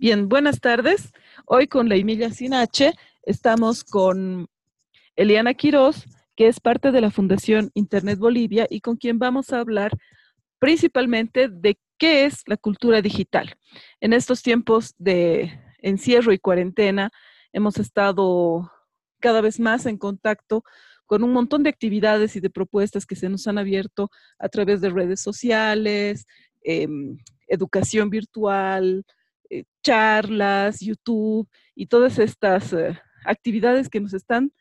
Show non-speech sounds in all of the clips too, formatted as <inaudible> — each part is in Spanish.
Bien, buenas tardes. Hoy con la Emilia Sinache estamos con Eliana Quiroz, que es parte de la Fundación Internet Bolivia y con quien vamos a hablar principalmente de qué es la cultura digital. En estos tiempos de encierro y cuarentena hemos estado cada vez más en contacto con un montón de actividades y de propuestas que se nos han abierto a través de redes sociales, em, educación virtual, eh, charlas, YouTube y todas estas eh, actividades que nos están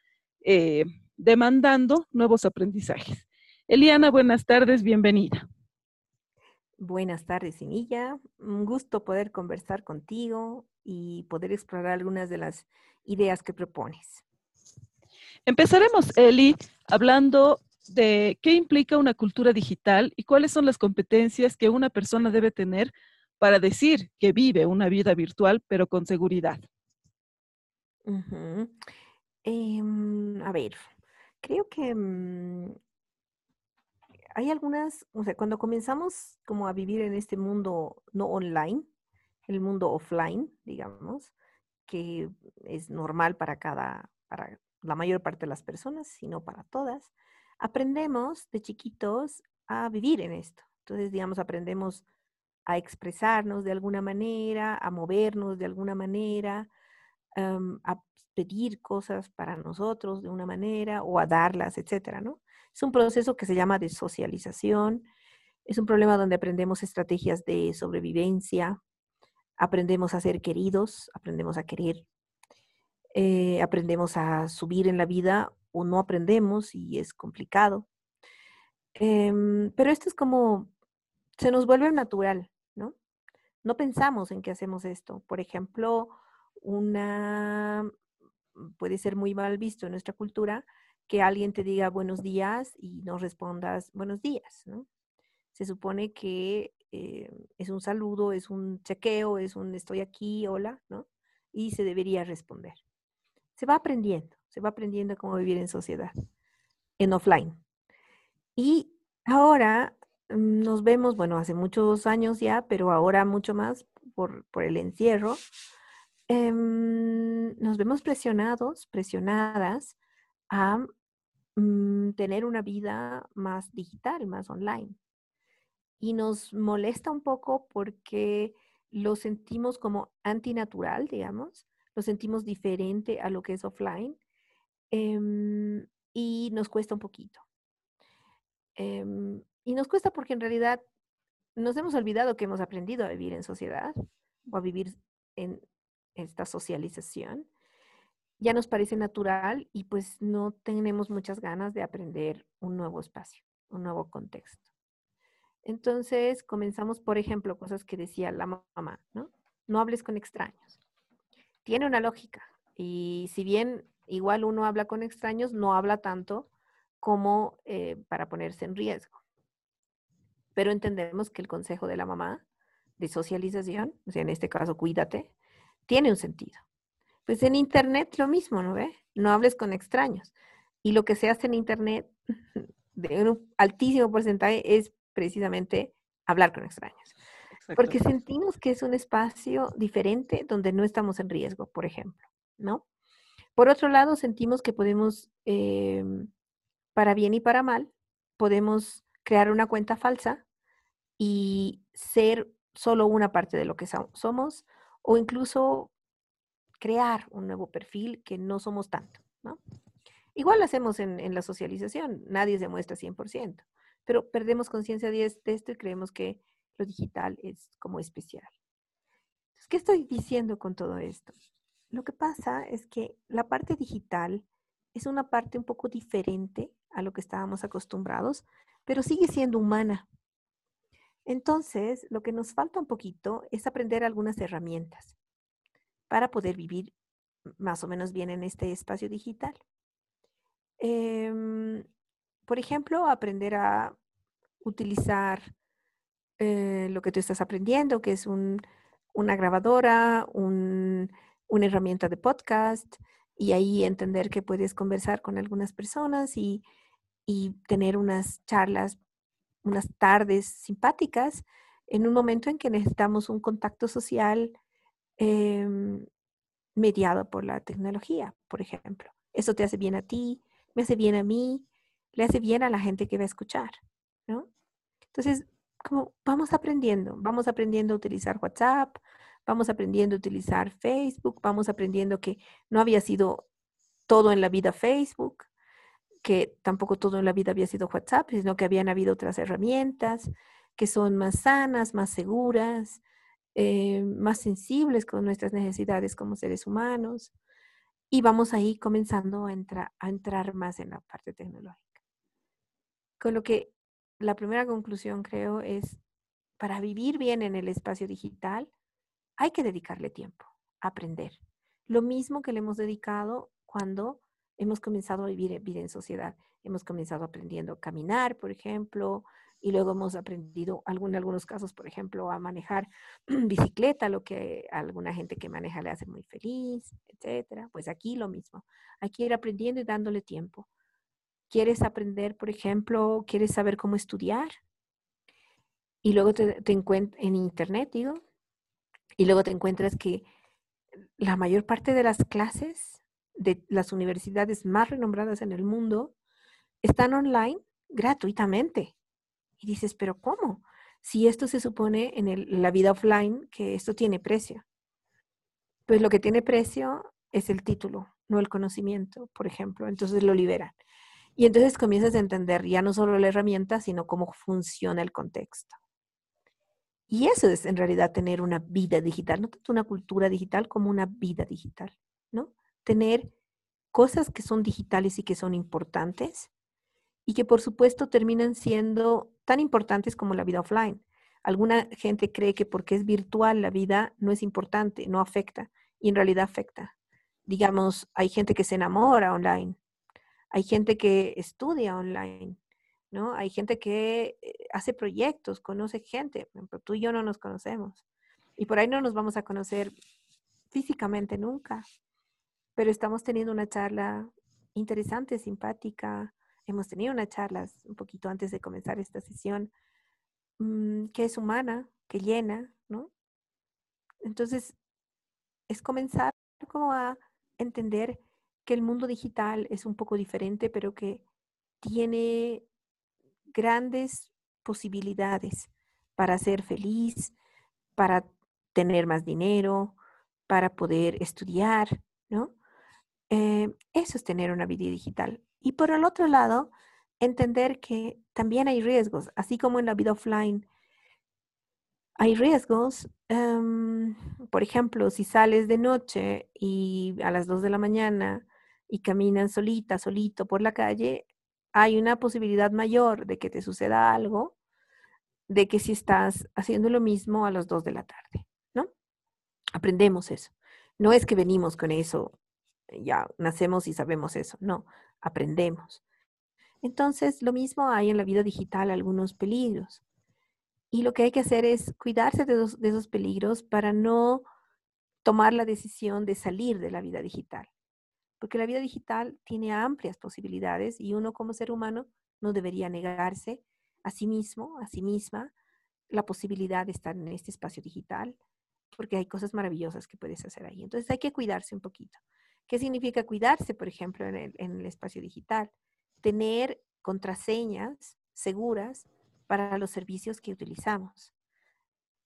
eh, demandando nuevos aprendizajes. Eliana, buenas tardes, bienvenida. Buenas tardes, Sinilla. Un gusto poder conversar contigo y poder explorar algunas de las ideas que propones. Empezaremos, Eli, hablando de qué implica una cultura digital y cuáles son las competencias que una persona debe tener para decir que vive una vida virtual, pero con seguridad. Em, a ver, creo que mm, hay algunas, o sea, cuando comenzamos como a vivir en este mundo no online, el mundo offline, digamos, que es normal para cada, para la mayor parte de las personas, sino para todas, aprendemos de chiquitos a vivir en esto. Entonces, digamos, aprendemos a expresarnos de alguna manera, a movernos de alguna manera, a pedir cosas para nosotros de una manera o a darlas, etcétera, ¿no? Es un proceso que se llama de socialización, es un problema donde aprendemos estrategias de sobrevivencia, aprendemos a ser queridos, aprendemos a querer, eh, aprendemos a subir en la vida o no aprendemos y es complicado. Em, pero esto es como, se nos vuelve natural, ¿no? Pensamos en que hacemos esto. Por ejemplo, una, puede ser muy mal visto en nuestra cultura que alguien te diga buenos días y no respondas buenos días, ¿no? Se supone que eh, es un saludo, es un chequeo, es un estoy aquí, hola, ¿no? Y se debería responder se va aprendiendo, se va aprendiendo cómo vivir en sociedad, en offline. Y ahora mm, nos vemos, bueno, hace muchos años ya, pero ahora mucho más por, el encierro, em, nos vemos presionados, presionadas a mm, tener una vida más digital, más online. Y nos molesta un poco porque lo sentimos como antinatural, digamos, lo sentimos diferente a lo que es offline em, y nos cuesta un poquito. Em, y nos cuesta porque en realidad nos hemos olvidado que hemos aprendido a vivir en sociedad o a vivir en esta socialización. Ya nos parece natural y pues no tenemos muchas ganas de aprender un nuevo espacio, un nuevo contexto. Entonces comenzamos, por ejemplo, cosas que decía la mamá, ¿no? No hables con extraños tiene una lógica. Y si bien igual uno habla con extraños, no habla tanto como eh, para ponerse en riesgo. Pero entendemos que el consejo de la mamá de socialización, o sea, en este caso, cuídate, tiene un sentido. Pues en Internet lo mismo, ¿no ve? No hables con extraños. Y lo que se hace en Internet <laughs> de un altísimo porcentaje es precisamente hablar con extraños. Porque sentimos que es un espacio diferente donde no estamos en riesgo, por ejemplo, ¿no? Por otro lado, sentimos que podemos, em, para bien y para mal, podemos crear una cuenta falsa y ser solo una parte de lo que somos o incluso crear un nuevo perfil que no somos tanto, ¿no? Igual lo hacemos en, la socialización, nadie se muestra 100%, pero perdemos conciencia de esto y creemos que lo digital es como especial. ¿qué estoy diciendo con todo esto? Lo que pasa es que la parte digital es una parte un poco diferente a lo que estábamos acostumbrados, pero sigue siendo humana. Entonces, lo que nos falta un poquito es aprender algunas herramientas para poder vivir más o menos bien en este espacio digital. Em, por ejemplo, aprender a utilizar eh, lo que tú estás aprendiendo, que es una grabadora, una herramienta de podcast, y ahí entender que puedes conversar con algunas personas y, tener unas charlas, unas tardes simpáticas en un momento en que necesitamos un contacto social em, mediado por la tecnología, por ejemplo. Eso te hace bien a ti, me hace bien a mí, le hace bien a la gente que va a escuchar, ¿no? Entonces, como vamos aprendiendo, vamos aprendiendo a utilizar WhatsApp, vamos aprendiendo a utilizar Facebook, vamos aprendiendo que no había sido todo en la vida Facebook, que tampoco todo en la vida había sido WhatsApp, sino que habían habido otras herramientas que son más sanas, más seguras, eh, más sensibles con nuestras necesidades como seres humanos. Y vamos ahí comenzando a, a entrar más en la parte tecnológica. Con lo que la primera conclusión creo es, para vivir bien en el espacio digital, hay que dedicarle tiempo, aprender. Lo mismo que le hemos dedicado cuando hemos comenzado a vivir, vida en sociedad. Hemos comenzado aprendiendo a caminar, por ejemplo, y luego hemos aprendido, en algunos casos, por ejemplo, a manejar <clears throat> bicicleta, lo que a alguna gente que maneja le hace muy feliz, etcétera. Pues aquí lo mismo. Hay que ir aprendiendo y dándole tiempo. ¿Quieres aprender, por ejemplo, quieres saber cómo estudiar? Y luego te encuentras en internet, digo, y luego te encuentras que la mayor parte de las clases de las universidades más renombradas en el mundo están online gratuitamente. Y dices, pero ¿cómo? Si esto se supone en la vida offline que esto tiene precio. Pues lo que tiene precio es el título, no el conocimiento, por ejemplo. Entonces lo liberan. Y entonces comienzas a entender ya no solo la herramienta, sino cómo funciona el contexto. Y eso es en realidad tener una vida digital, no tanto una cultura digital como una vida digital, ¿no? Tener cosas que son digitales y que son importantes y que por supuesto terminan siendo tan importantes como la vida offline. Alguna gente cree que porque es virtual la vida no es importante, no afecta, y en realidad afecta. Digamos, hay gente que se enamora online, hay gente que estudia online, ¿no? Hay gente que eh, hace proyectos, conoce gente, pero tú y yo no nos conocemos. Y por ahí no nos vamos a conocer físicamente nunca, pero estamos teniendo una charla interesante, simpática. Hemos tenido una charla un poquito antes de comenzar esta sesión mm, que es humana, que llena, ¿no? Entonces, es comenzar como a entender que el mundo digital es un poco diferente, pero que tiene grandes posibilidades para ser feliz, para tener más dinero, para poder estudiar, ¿no? Eh, eso es tener una vida digital. Y por el otro lado, entender que también hay riesgos, así como en la vida offline hay riesgos. Em, por ejemplo, si sales de noche y a las 2 de la mañana y caminan solita, solito por la calle, hay una posibilidad mayor de que te suceda algo de que si estás haciendo lo mismo a las 2 de la tarde, ¿no? Aprendemos eso. No es que venimos con eso, ya nacemos y sabemos eso, no, aprendemos. Entonces, lo mismo hay en la vida digital algunos peligros. Y lo que hay que hacer es cuidarse de, esos peligros para no tomar la decisión de salir de la vida digital porque la vida digital tiene amplias posibilidades y uno como ser humano no debería negarse a sí mismo, a sí misma, la posibilidad de estar en este espacio digital, porque hay cosas maravillosas que puedes hacer ahí. Entonces hay que cuidarse un poquito. ¿Qué significa cuidarse, por ejemplo, en el, espacio digital? Tener contraseñas seguras para los servicios que utilizamos.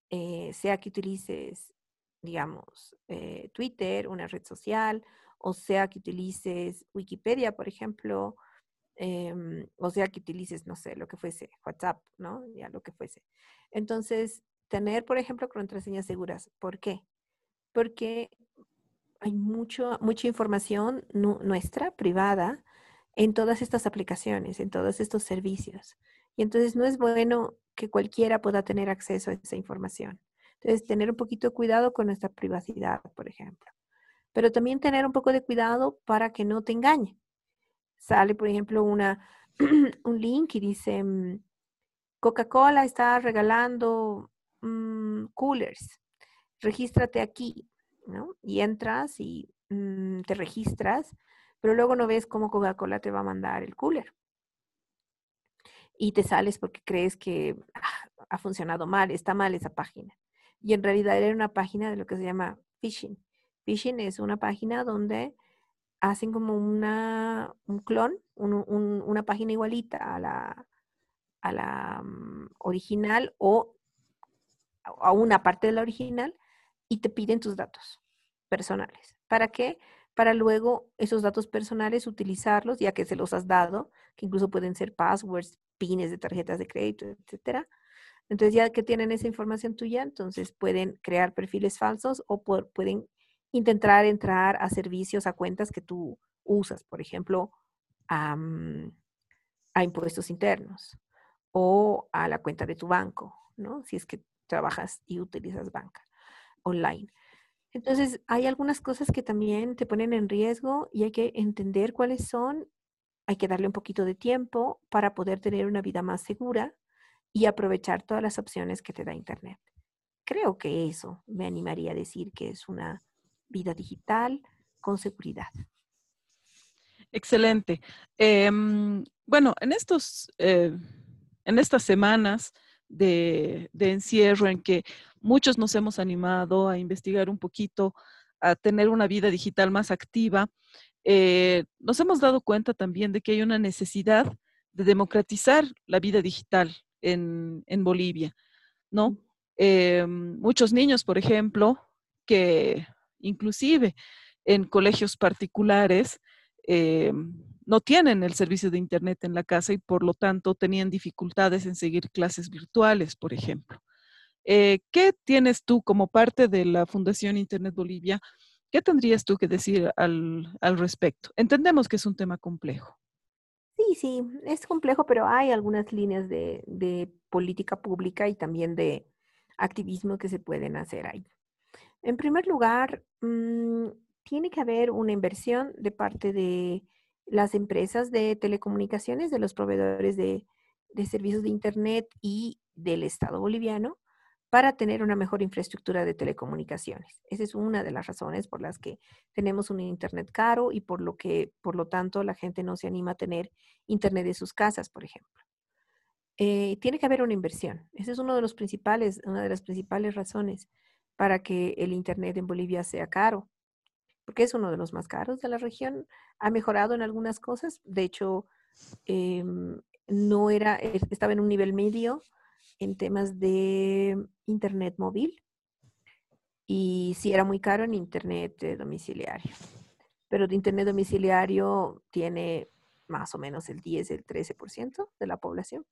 Eh, sea que utilices, digamos, eh, Twitter, una red social, o sea que utilices Wikipedia, por ejemplo, em, o sea que utilices, no sé, lo que fuese, WhatsApp, ¿no? Ya lo que fuese. Entonces, tener, por ejemplo, contraseñas seguras. ¿Por qué? Porque hay mucho, mucha información nuestra, privada, en todas estas aplicaciones, en todos estos servicios. Y entonces no es bueno que cualquiera pueda tener acceso a esa información. Entonces, tener un poquito de cuidado con nuestra privacidad, por ejemplo pero también tener un poco de cuidado para que no te engañe. Sale, por ejemplo, una, <clears throat> un link y dice, mm, Coca-Cola está regalando mm, coolers, regístrate aquí, ¿no? Y entras y mm, te registras, pero luego no ves cómo Coca-Cola te va a mandar el cooler. Y te sales porque crees que ah, ha funcionado mal, está mal esa página. Y en realidad era una página de lo que se llama phishing. Phishing es una página donde hacen como una, un clon, una página igualita a la, a la mm, original o a una parte de la original y te piden tus datos personales. ¿Para qué? Para luego esos datos personales utilizarlos, ya que se los has dado, que incluso pueden ser passwords, pines de tarjetas de crédito, etcétera. Entonces, ya que tienen esa información tuya, entonces pueden crear perfiles falsos o pueden intentar entrar a servicios, a cuentas que tú usas, por ejemplo, a, a impuestos internos o a la cuenta de tu banco, ¿no? Si es que trabajas y utilizas banca online. Entonces, hay algunas cosas que también te ponen en riesgo y hay que entender cuáles son. Hay que darle un poquito de tiempo para poder tener una vida más segura y aprovechar todas las opciones que te da Internet. Creo que eso me animaría a decir que es una vida digital con seguridad. Excelente. Em, bueno, en estos, eh, en estas semanas de, encierro en que muchos nos hemos animado a investigar un poquito, a tener una vida digital más activa, eh, nos hemos dado cuenta también de que hay una necesidad de democratizar la vida digital en, Bolivia, ¿no? Eh, muchos niños, por ejemplo, que inclusive en colegios particulares eh, no tienen el servicio de Internet en la casa y por lo tanto tenían dificultades en seguir clases virtuales, por ejemplo. Eh, ¿Qué tienes tú como parte de la Fundación Internet Bolivia? ¿Qué tendrías tú que decir al, respecto? Entendemos que es un tema complejo. Sí, sí, es complejo, pero hay algunas líneas de, política pública y también de activismo que se pueden hacer ahí. En primer lugar, mm, tiene que haber una inversión de parte de las empresas de telecomunicaciones, de los proveedores de servicios de Internet y del Estado boliviano para tener una mejor infraestructura de telecomunicaciones. Esa es una de las razones por las que tenemos un Internet caro y por lo que, por lo tanto, la gente no se anima a tener Internet en sus casas, por ejemplo. Eh, tiene que haber una inversión. Esa es uno de los principales, una de las principales razones para que el Internet en Bolivia sea caro porque es uno de los más caros de la región. Ha mejorado en algunas cosas. De hecho, em, no era, estaba en un nivel medio en temas de internet móvil y sí era muy caro en internet domiciliario. Pero de internet domiciliario tiene más o menos el 10, el 13% de la población.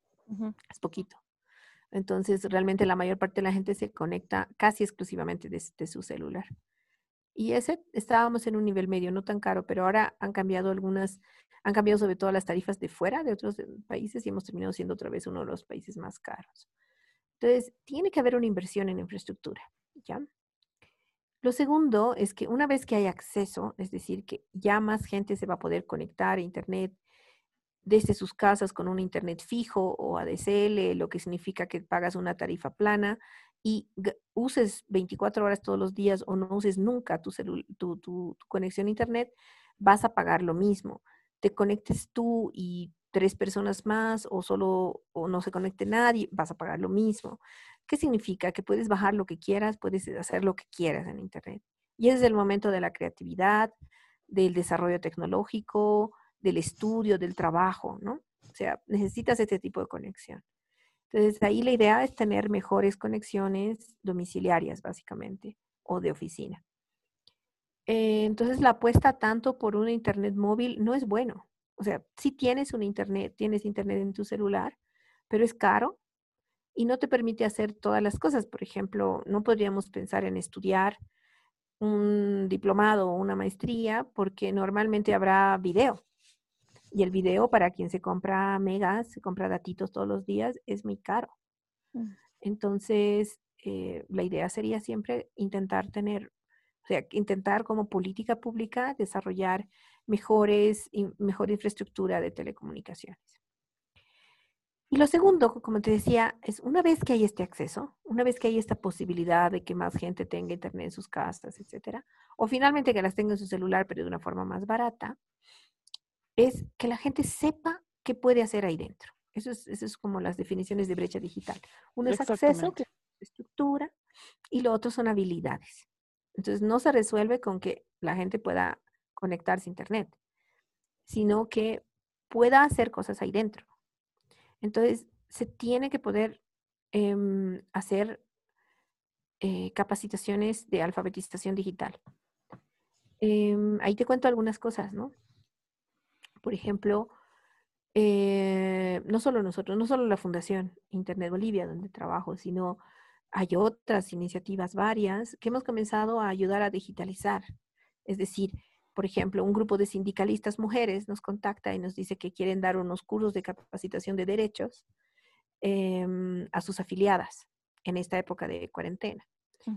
Es poquito. Entonces, realmente la mayor parte de la gente se conecta casi exclusivamente desde su celular. Y ese estábamos en un nivel medio, no tan caro, pero ahora han cambiado algunas, han cambiado sobre todo las tarifas de fuera de otros eh, países y hemos terminado siendo otra vez uno de los países más caros. Entonces, tiene que haber una inversión en infraestructura, ¿ya? Lo segundo es que una vez que hay acceso, es decir, que ya más gente se va a poder conectar a Internet desde sus casas con un Internet fijo o ADSL, lo que significa que pagas una tarifa plana y uses 24 horas todos los días o no uses nunca tu, tu, tu, conexión a Internet, vas a pagar lo mismo. Te conectes tú y tres personas más o solo o no se conecte nadie, vas a pagar lo mismo. ¿Qué significa? Que puedes bajar lo que quieras, puedes hacer lo que quieras en Internet. Y es el momento de la creatividad, del desarrollo tecnológico, del estudio, del trabajo, ¿no? O sea, necesitas este tipo de conexión. Entonces, ahí la idea es tener mejores conexiones domiciliarias, básicamente, o de oficina. Eh, entonces, la apuesta tanto por un Internet móvil no es bueno. O sea, si tienes un Internet, tienes Internet en tu celular, pero es caro y no te permite hacer todas las cosas. Por ejemplo, no podríamos pensar en estudiar un diplomado o una maestría porque normalmente habrá video. Y el video para quien se compra megas, se compra datitos todos los días, es muy caro. Mm. Entonces, eh, la idea sería siempre intentar tener, intentar como política pública desarrollar mejores, mejor infraestructura de telecomunicaciones. Y lo segundo, como te decía, es una vez que hay este acceso, una vez que hay esta posibilidad de que más gente tenga internet en sus casas, etcétera, o finalmente que las tenga en su celular, pero de una forma más barata, es que la gente sepa qué puede hacer ahí dentro. Eso es, eso es como las definiciones de brecha digital. Uno es acceso, estructura, y lo otro son habilidades. Entonces, no se resuelve con que la gente pueda conectarse a Internet, sino que pueda hacer cosas ahí dentro. Entonces, se tiene que poder em, hacer eh, capacitaciones de alfabetización digital. Em, ahí te cuento algunas cosas, ¿no? Por ejemplo, eh, no solo nosotros, no solo la Fundación Internet Bolivia, donde trabajo, sino hay otras iniciativas varias que hemos comenzado a ayudar a digitalizar. Es decir, por ejemplo, un grupo de sindicalistas mujeres nos contacta y nos dice que quieren dar unos cursos de capacitación de derechos em, a sus afiliadas en esta época de cuarentena.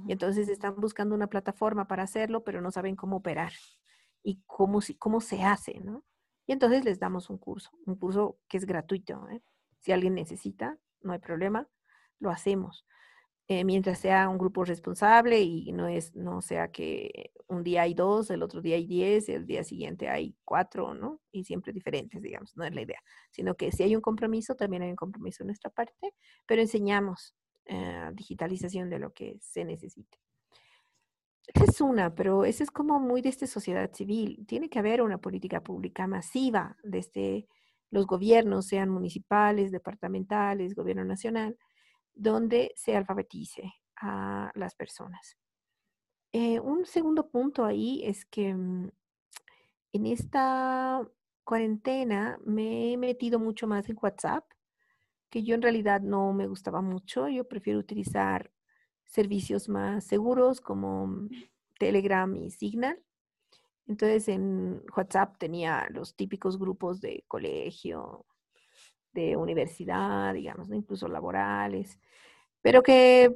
Y entonces están buscando una plataforma para hacerlo, pero no saben cómo operar y cómo, cómo se hace, ¿no? Y entonces les damos un curso, un curso que es gratuito. ¿eh? Si alguien necesita, no hay problema, lo hacemos. Eh, mientras sea un grupo responsable y no, es, no sea que un día hay dos, el otro día hay diez, el día siguiente hay cuatro, ¿no? Y siempre diferentes, digamos, no es la idea. Sino que si hay un compromiso, también hay un compromiso en nuestra parte, pero enseñamos eh, digitalización de lo que se necesite. Esa es una, pero esa es como muy de esta sociedad civil. Tiene que haber una política pública masiva desde los gobiernos, sean municipales, departamentales, gobierno nacional, donde se alfabetice a las personas. Eh, un segundo punto ahí es que mm, en esta cuarentena me he metido mucho más en WhatsApp, que yo en realidad no me gustaba mucho. Yo prefiero utilizar servicios más seguros como mm, Telegram y Signal. Entonces en WhatsApp tenía los típicos grupos de colegio, de universidad, digamos, incluso laborales, pero que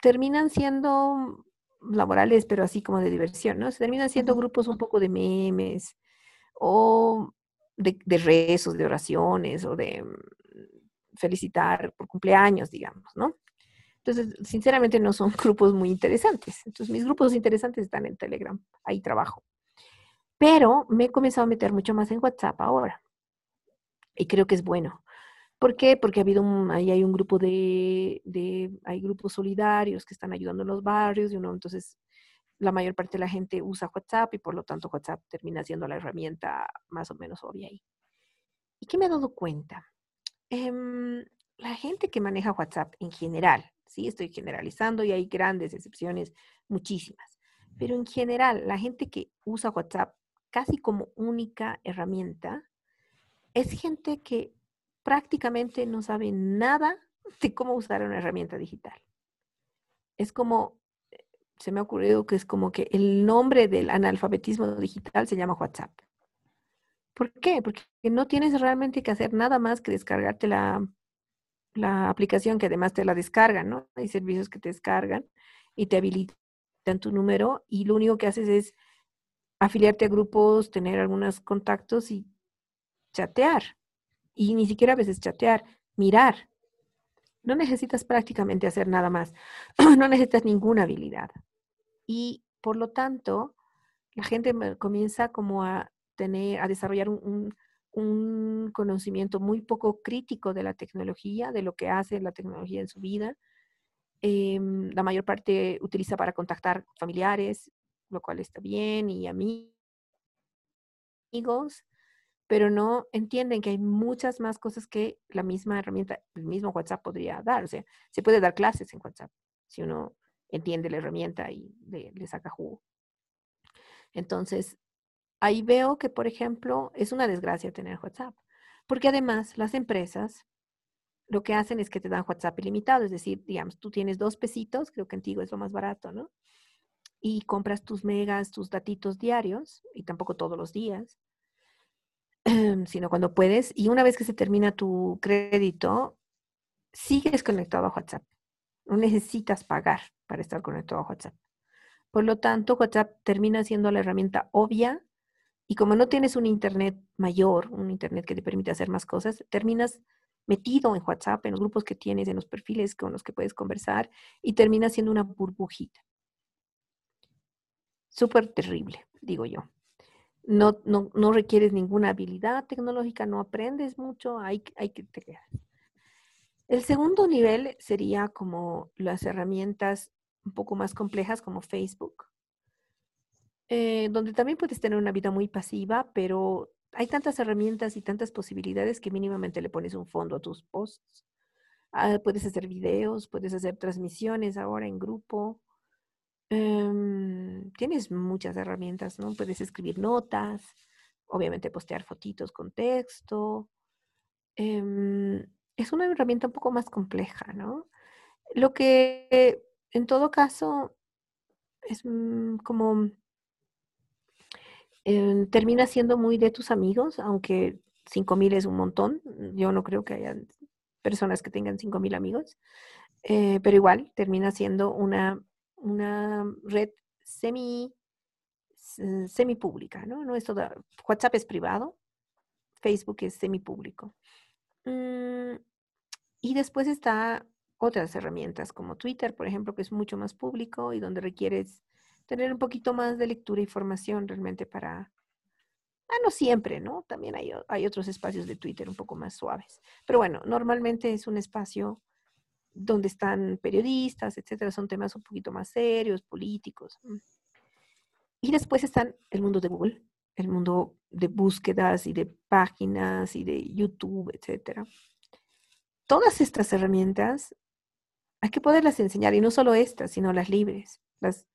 terminan siendo laborales, pero así como de diversión, ¿no? Se terminan siendo grupos un poco de memes o de, de rezos, de oraciones o de mm, felicitar por cumpleaños, digamos, ¿no? Entonces, sinceramente no son <laughs> grupos muy interesantes. Entonces, mis grupos interesantes están en Telegram, ahí trabajo. Pero me he comenzado a meter mucho más en WhatsApp ahora. Y creo que es bueno. ¿Por qué? Porque ha habido un, ahí hay un grupo de, hay grupos solidarios que están ayudando en los barrios y uno, entonces la mayor parte de la gente usa WhatsApp y por lo tanto WhatsApp termina siendo la herramienta más o menos obvia ahí. ¿Y qué me he dado cuenta? Em, la gente que maneja WhatsApp en general, sí, estoy generalizando y hay grandes excepciones, muchísimas, pero en general la gente que usa WhatsApp casi como única herramienta, es gente que prácticamente no sabe nada de cómo usar una herramienta digital. Es como, se me ha ocurrido que es como que el nombre del analfabetismo digital se llama WhatsApp. ¿Por qué? Porque no tienes realmente que hacer nada más que descargarte la, la aplicación que además te la descargan, ¿no? Hay servicios que te descargan y te habilitan tu número y lo único que haces es afiliarte a grupos, tener algunos contactos y chatear. Y ni siquiera a veces chatear, mirar. No necesitas prácticamente hacer nada más. <clears throat> no necesitas ninguna habilidad. Y por lo tanto, la gente comienza como a tener, a desarrollar un, un conocimiento muy poco crítico de la tecnología, de lo que hace la tecnología en su vida. Em, la mayor parte utiliza para contactar familiares, lo cual está bien, y amigos, pero no entienden que hay muchas más cosas que la misma herramienta, el mismo WhatsApp podría dar. O sea, se puede dar clases en WhatsApp si uno entiende la herramienta y le, saca jugo. Entonces, ahí veo que, por ejemplo, es una desgracia tener WhatsApp, porque además las empresas lo que hacen es que te dan WhatsApp ilimitado, es decir, digamos, tú tienes dos pesitos, creo que antiguo es lo más barato, ¿no? Y compras tus megas, tus datitos diarios, y tampoco todos los días, <clears throat> sino cuando puedes, y una vez que se termina tu crédito, sigues conectado a WhatsApp. No necesitas pagar para estar conectado a WhatsApp. Por lo tanto, WhatsApp termina siendo la herramienta obvia y como no tienes un Internet mayor, un Internet que te permite hacer más cosas, terminas metido en WhatsApp, en los grupos que tienes, en los perfiles con los que puedes conversar y terminas siendo una burbujita. Súper terrible, digo yo. No, no, no, requieres ninguna habilidad tecnológica, no aprendes mucho, hay, hay que te El segundo nivel sería como las herramientas un poco más complejas como Facebook, eh, donde también puedes tener una vida muy pasiva, pero hay tantas herramientas y tantas posibilidades que mínimamente le pones un fondo a tus posts. Ah, puedes hacer videos, puedes hacer transmisiones ahora en grupo. Em, tienes muchas herramientas, ¿no? Puedes escribir notas, obviamente postear fotitos con texto. Em, es una herramienta un poco más compleja, ¿no? Lo que en todo caso es mm, como em, termina siendo muy de tus amigos, aunque 5000 es un montón. Yo no creo que haya personas que tengan 5000 amigos, eh, pero igual termina siendo una, una red semi, semi pública, ¿no? no es toda, WhatsApp es privado, Facebook es semi público. Mm, y después está otras herramientas como Twitter, por ejemplo, que es mucho más público y donde requieres tener un poquito más de lectura e información realmente para... Ah, no siempre, ¿no? También hay, hay otros espacios de Twitter un poco más suaves. Pero bueno, normalmente es un espacio donde están periodistas, etcétera, son temas un poquito más serios, políticos. Y después están el mundo de Google, el mundo de búsquedas y de páginas y de YouTube, etcétera. Todas estas herramientas hay que poderlas enseñar, y no solo estas, sino las libres, las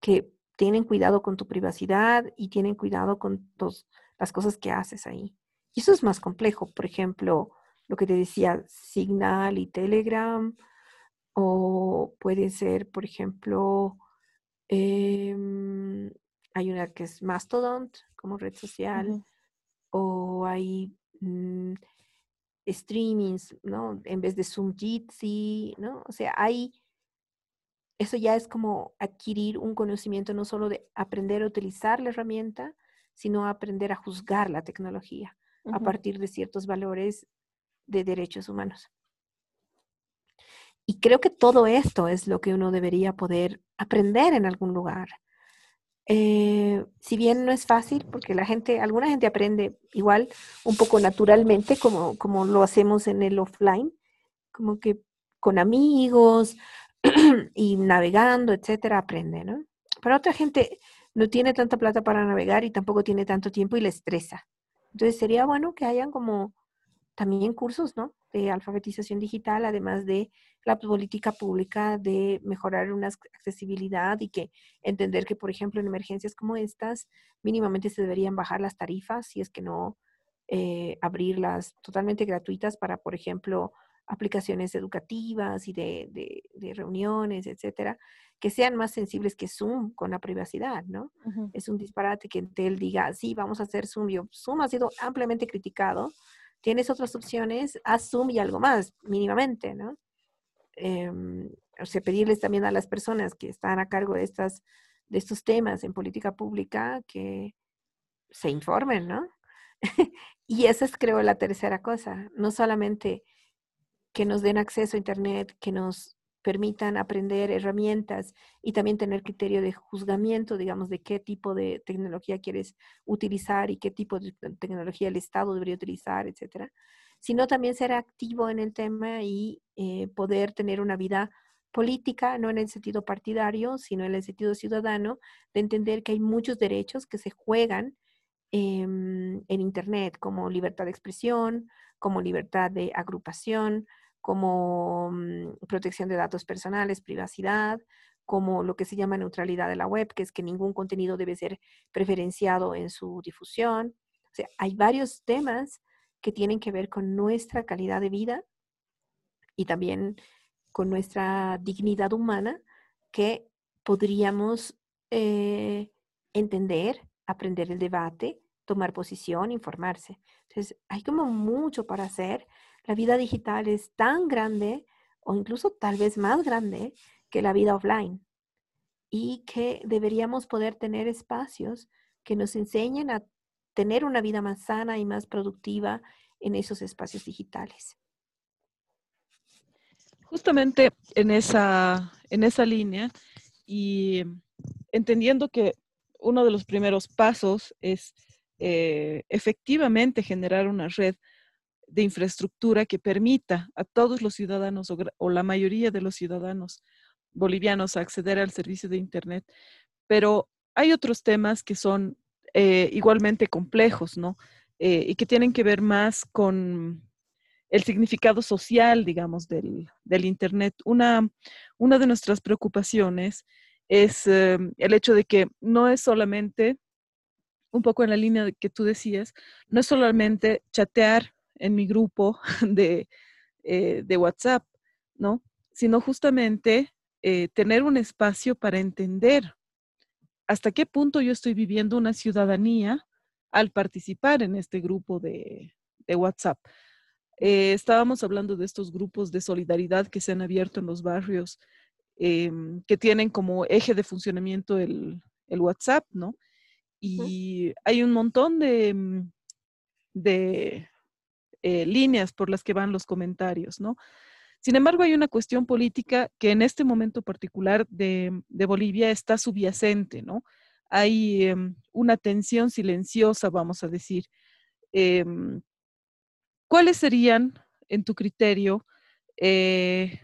que tienen cuidado con tu privacidad y tienen cuidado con las cosas que haces ahí. Y eso es más complejo, por ejemplo, lo que te decía, Signal y Telegram, o puede ser, por ejemplo, em, hay una que es Mastodon como red social, o hay mm, streamings, ¿no? En vez de Zoom Jitsi, ¿no? O sea, hay, eso ya es como adquirir un conocimiento no solo de aprender a utilizar la herramienta, sino aprender a juzgar la tecnología a partir de ciertos valores de derechos humanos. Y creo que todo esto es lo que uno debería poder aprender en algún lugar. Eh, si bien no es fácil, porque la gente, alguna gente aprende igual un poco naturalmente, como, como lo hacemos en el offline, como que con amigos <clears throat> y navegando, etcétera, aprende, ¿no? Pero otra gente no tiene tanta plata para navegar y tampoco tiene tanto tiempo y le estresa. Entonces sería bueno que hayan como también cursos, ¿no? De alfabetización digital, además de la política pública de mejorar una accesibilidad y que entender que, por ejemplo, en emergencias como estas, mínimamente se deberían bajar las tarifas, si es que no eh, abrirlas totalmente gratuitas para, por ejemplo, aplicaciones educativas y de, reuniones, etcétera, que sean más sensibles que Zoom con la privacidad, ¿no? Es un disparate que Intel diga, sí, vamos a hacer Zoom. Yo, Zoom ha sido ampliamente criticado. Tienes otras opciones, haz Zoom y algo más, mínimamente, ¿no? Em, o sea, pedirles también a las personas que están a cargo de, estas, de estos temas en política pública que se informen, ¿no? <laughs> y esa es, creo, la tercera cosa. No solamente que nos den acceso a Internet, que nos permitan aprender herramientas y también tener criterio de juzgamiento, digamos, de qué tipo de tecnología quieres utilizar y qué tipo de tecnología el Estado debería utilizar, etcétera, sino también ser activo en el tema y eh, poder tener una vida política, no en el sentido partidario, sino en el sentido ciudadano, de entender que hay muchos derechos que se juegan em, en Internet, como libertad de expresión, como libertad de agrupación, como mm, protección de datos personales, privacidad, como lo que se llama neutralidad de la web, que es que ningún contenido debe ser preferenciado en su difusión. O sea, hay varios temas que tienen que ver con nuestra calidad de vida y también con nuestra dignidad humana que podríamos eh, entender, aprender el debate, tomar posición, informarse. Entonces, hay como mucho para hacer. La vida digital es tan grande o incluso tal vez más grande que la vida offline y que deberíamos poder tener espacios que nos enseñen a tener una vida más sana y más productiva en esos espacios digitales. Justamente en esa, en esa línea y entendiendo que uno de los primeros pasos es eh, efectivamente generar una red de infraestructura que permita a todos los ciudadanos o, la mayoría de los ciudadanos bolivianos acceder al servicio de Internet, pero hay otros temas que son eh, igualmente complejos, ¿no? Eh, y que tienen que ver más con el significado social, digamos, del, Internet. Una, una, de nuestras preocupaciones es eh, el hecho de que no es solamente, un poco en la línea que tú decías, no es solamente chatear en mi grupo <laughs> de, de WhatsApp, ¿no? Sino justamente tener un espacio para entender hasta qué punto yo estoy viviendo una ciudadanía al participar en este grupo de, WhatsApp. Eh, estábamos hablando de estos grupos de solidaridad que se han abierto en los barrios, em, que tienen como eje de funcionamiento el, WhatsApp, ¿no? Y hay un montón de, mm, de eh, líneas por las que van los comentarios, ¿no? Sin embargo, hay una cuestión política que en este momento particular de, Bolivia está subyacente, ¿no? Hay em, una tensión silenciosa, vamos a decir. Em, ¿Cuáles serían, en tu criterio, eh,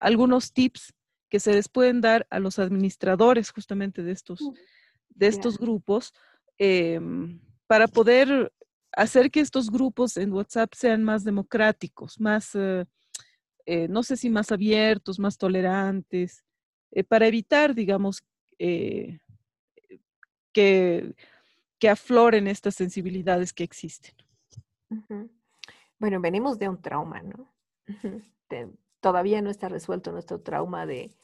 algunos tips que se les pueden dar a los administradores justamente de estos, mm, de estos grupos em, para poder hacer que estos grupos en WhatsApp sean más democráticos, más... Eh, eh, no sé si más abiertos, más tolerantes, eh, para evitar, digamos, que, que, afloren estas sensibilidades que existen. Bueno, venimos de un trauma, ¿no? todavía no está resuelto nuestro trauma de,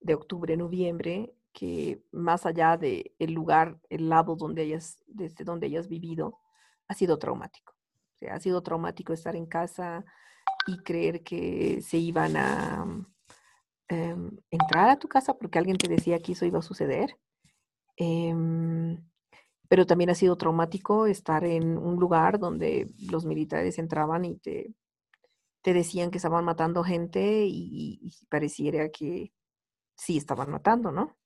de octubre, noviembre, que más allá del el lugar, el lado donde hayas, desde donde hayas vivido, ha sido traumático. Ha sido traumático estar en casa, y creer que se iban a em, entrar a tu casa porque alguien te decía que eso iba a suceder. Em, pero también ha sido traumático estar en un lugar donde los militares entraban y te, te decían que estaban matando gente y, pareciera que sí estaban matando, ¿no?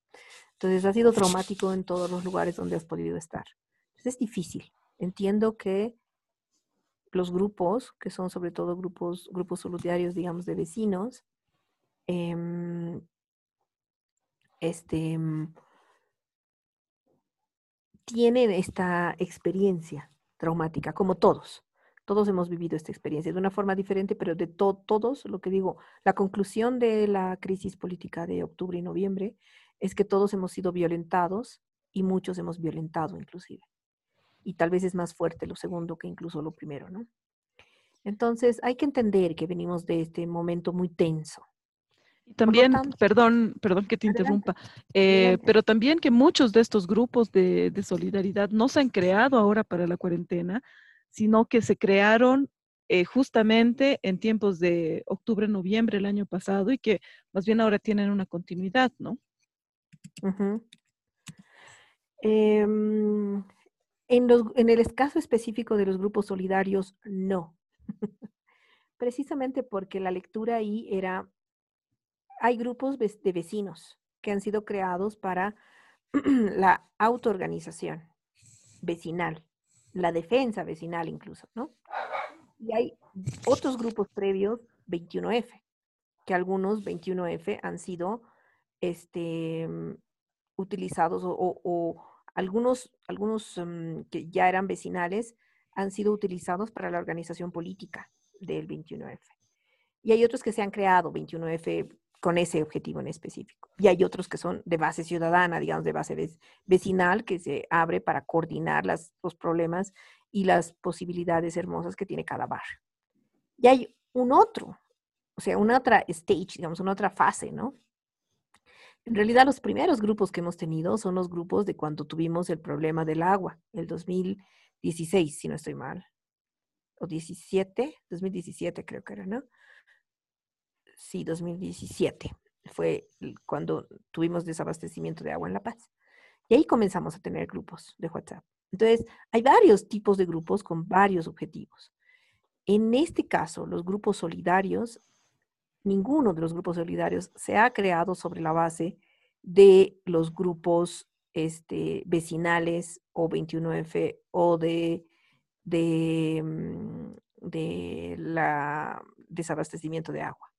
Entonces ha sido traumático en todos los lugares donde has podido estar. es difícil. Entiendo que los grupos, que son sobre todo grupos, grupos solidarios, digamos, de vecinos, em, este, mm, tienen esta experiencia traumática, como todos. Todos hemos vivido esta experiencia de una forma diferente, pero de todos, lo que digo, la conclusión de la crisis política de octubre y noviembre es que todos hemos sido violentados y muchos hemos violentado inclusive y tal vez es más fuerte lo segundo que incluso lo primero, ¿no? Entonces hay que entender que venimos de este momento muy tenso. Y también, perdón, perdón que te interrumpa, eh, pero también que muchos de estos grupos de, solidaridad no se han creado ahora para la cuarentena, sino que se crearon eh, justamente en tiempos de octubre, noviembre el año pasado y que más bien ahora tienen una continuidad, ¿no? En, el caso específico de los grupos solidarios, no. <laughs> Precisamente porque la lectura ahí era, hay grupos de vecinos que han sido creados para <clears throat> la autoorganización vecinal, la defensa vecinal incluso, ¿no? Y hay otros grupos previos, 21F, que algunos 21F han sido este, utilizados o algunos, algunos mm, que ya eran vecinales han sido utilizados para la organización política del 21F. Y hay otros que se han creado 21F con ese objetivo en específico. Y hay otros que son de base ciudadana, digamos, de base vecinal, que se abre para coordinar las, los problemas y las posibilidades hermosas que tiene cada barrio. Y hay un otro, o sea, una otra stage, digamos, una otra fase, ¿no? En realidad, los primeros grupos que hemos tenido son los grupos de cuando tuvimos el problema del agua, el 2016, si no estoy mal. O 17, 2017 creo que era, ¿no? Sí, 2017 fue cuando tuvimos desabastecimiento de agua en La Paz. Y ahí comenzamos a tener grupos de WhatsApp. Entonces, hay varios tipos de grupos con varios objetivos. En este caso, los grupos solidarios ninguno de los grupos solidarios se ha creado sobre la base de los grupos este, vecinales o 21F o mm, de la desabastecimiento de agua.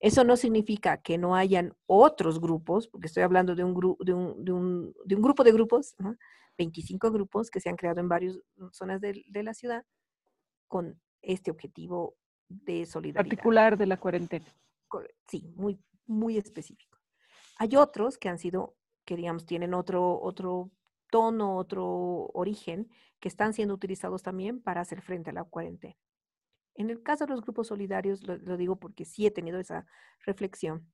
Eso no significa que no hayan otros grupos, porque estoy hablando de un, de un, de un, grupo de grupos, 25 grupos que se han creado en varias zonas de, de la ciudad con este objetivo de solidaridad. Particular de la cuarentena. Sí, muy, muy específico. Hay otros que han sido, que digamos, tienen otro, otro tono, otro origen, que están siendo utilizados también para hacer frente a la cuarentena. En el caso de los grupos solidarios, lo, digo porque sí he tenido esa reflexión,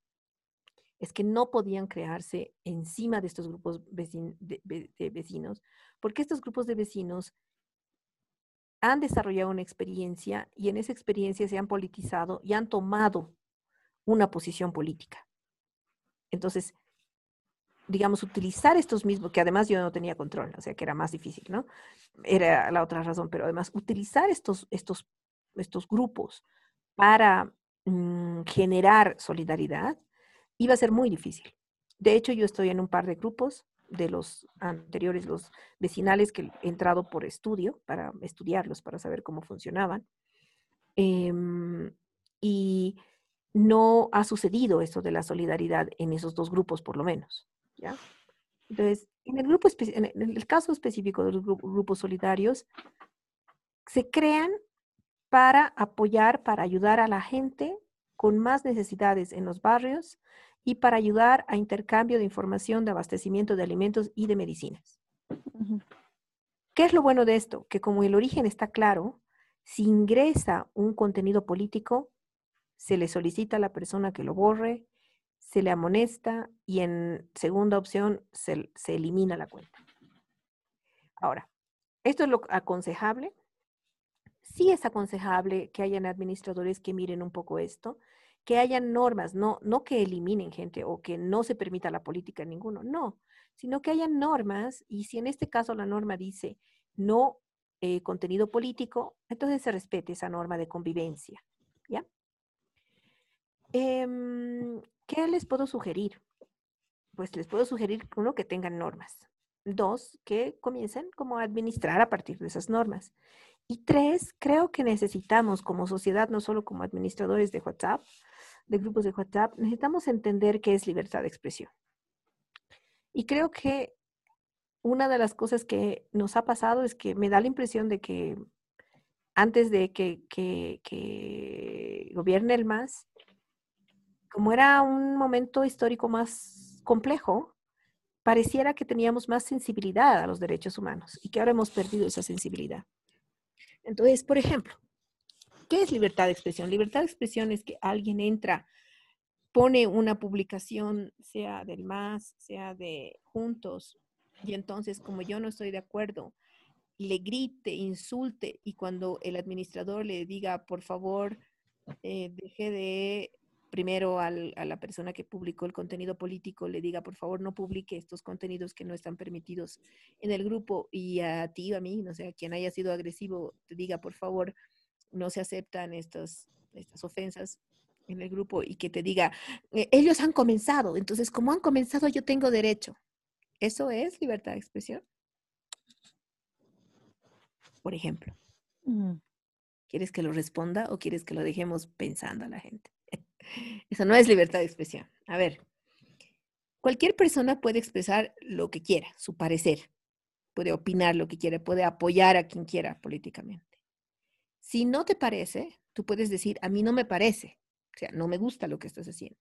es que no podían crearse encima de estos grupos de vecinos, porque estos grupos de vecinos han desarrollado una experiencia y en esa experiencia se han politizado y han tomado una posición política. Entonces, digamos, utilizar estos mismos, que además yo no tenía control, o sea que era más difícil, ¿no? Era la otra razón, pero además utilizar estos, estos, estos grupos para mm, generar solidaridad iba a ser muy difícil. De hecho, yo estoy en un par de grupos de los anteriores, los vecinales que he entrado por estudio, para estudiarlos, para saber cómo funcionaban. Em, y no ha sucedido esto de la solidaridad en esos dos grupos, por lo menos. ¿ya? Entonces, en el, grupo, en el caso específico de los grupos solidarios, se crean para apoyar, para ayudar a la gente con más necesidades en los barrios y para ayudar a intercambio de información de abastecimiento de alimentos y de medicinas. ¿Qué es lo bueno de esto? Que como el origen está claro, si ingresa un contenido político, se le solicita a la persona que lo borre, se le amonesta y en segunda opción se, se elimina la cuenta. Ahora, ¿esto es lo aconsejable? Sí es aconsejable que hayan administradores que miren un poco esto, que hayan normas, no, no que eliminen gente o que no se permita la política en ninguno, no, sino que hayan normas y si en este caso la norma dice no eh, contenido político, entonces se respete esa norma de convivencia, ¿ya? Em, ¿Qué les puedo sugerir? Pues les puedo sugerir, uno, que tengan normas. Dos, que comiencen como a administrar a partir de esas normas. Y tres, creo que necesitamos como sociedad, no solo como administradores de WhatsApp, de grupos de WhatsApp, necesitamos entender qué es libertad de expresión. Y creo que una de las cosas que nos ha pasado es que me da la impresión de que antes de que, que, gobierne el MAS, como era un momento histórico más complejo, pareciera que teníamos más sensibilidad a los derechos humanos y que ahora hemos perdido esa sensibilidad. Entonces, por ejemplo, ¿Qué es libertad de expresión? Libertad de expresión es que alguien entra, pone una publicación, sea del MAS, sea de Juntos, y entonces como yo no estoy de acuerdo, le grite, insulte, y cuando el administrador le diga, por favor, eh, deje de, primero a la persona que publicó el contenido político, le diga, por favor, no publique estos contenidos que no están permitidos en el grupo, y a ti, a mí, no sé, a quien haya sido agresivo, te diga, por favor, no se aceptan estas, estas ofensas en el grupo y que te diga, eh, ellos han comenzado, entonces como han comenzado yo tengo derecho. ¿Eso es libertad de expresión? Por ejemplo. Mm. ¿Quieres que lo responda o quieres que lo dejemos pensando a la gente? <laughs> Eso no es libertad de expresión. A ver, cualquier persona puede expresar lo que quiera, su parecer, puede opinar lo que quiera, puede apoyar a quien quiera políticamente. Si no te parece, tú puedes decir, a mí no me parece, o sea, no me gusta lo que estás haciendo,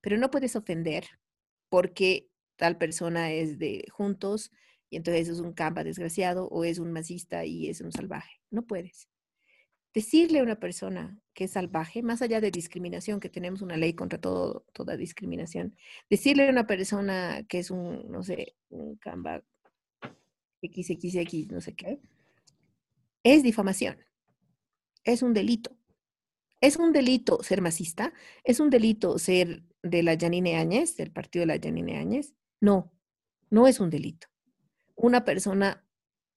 pero no puedes ofender porque tal persona es de juntos y entonces es un campa desgraciado o es un masista y es un salvaje. No puedes. Decirle a una persona que es salvaje, más allá de discriminación, que tenemos una ley contra todo, toda discriminación, decirle a una persona que es un, no sé, un camba XXX, no sé qué, es difamación es un delito. ¿Es un delito ser masista? ¿Es un delito ser de la Janine Áñez, del partido de la Janine Áñez? No, no es un delito. Una persona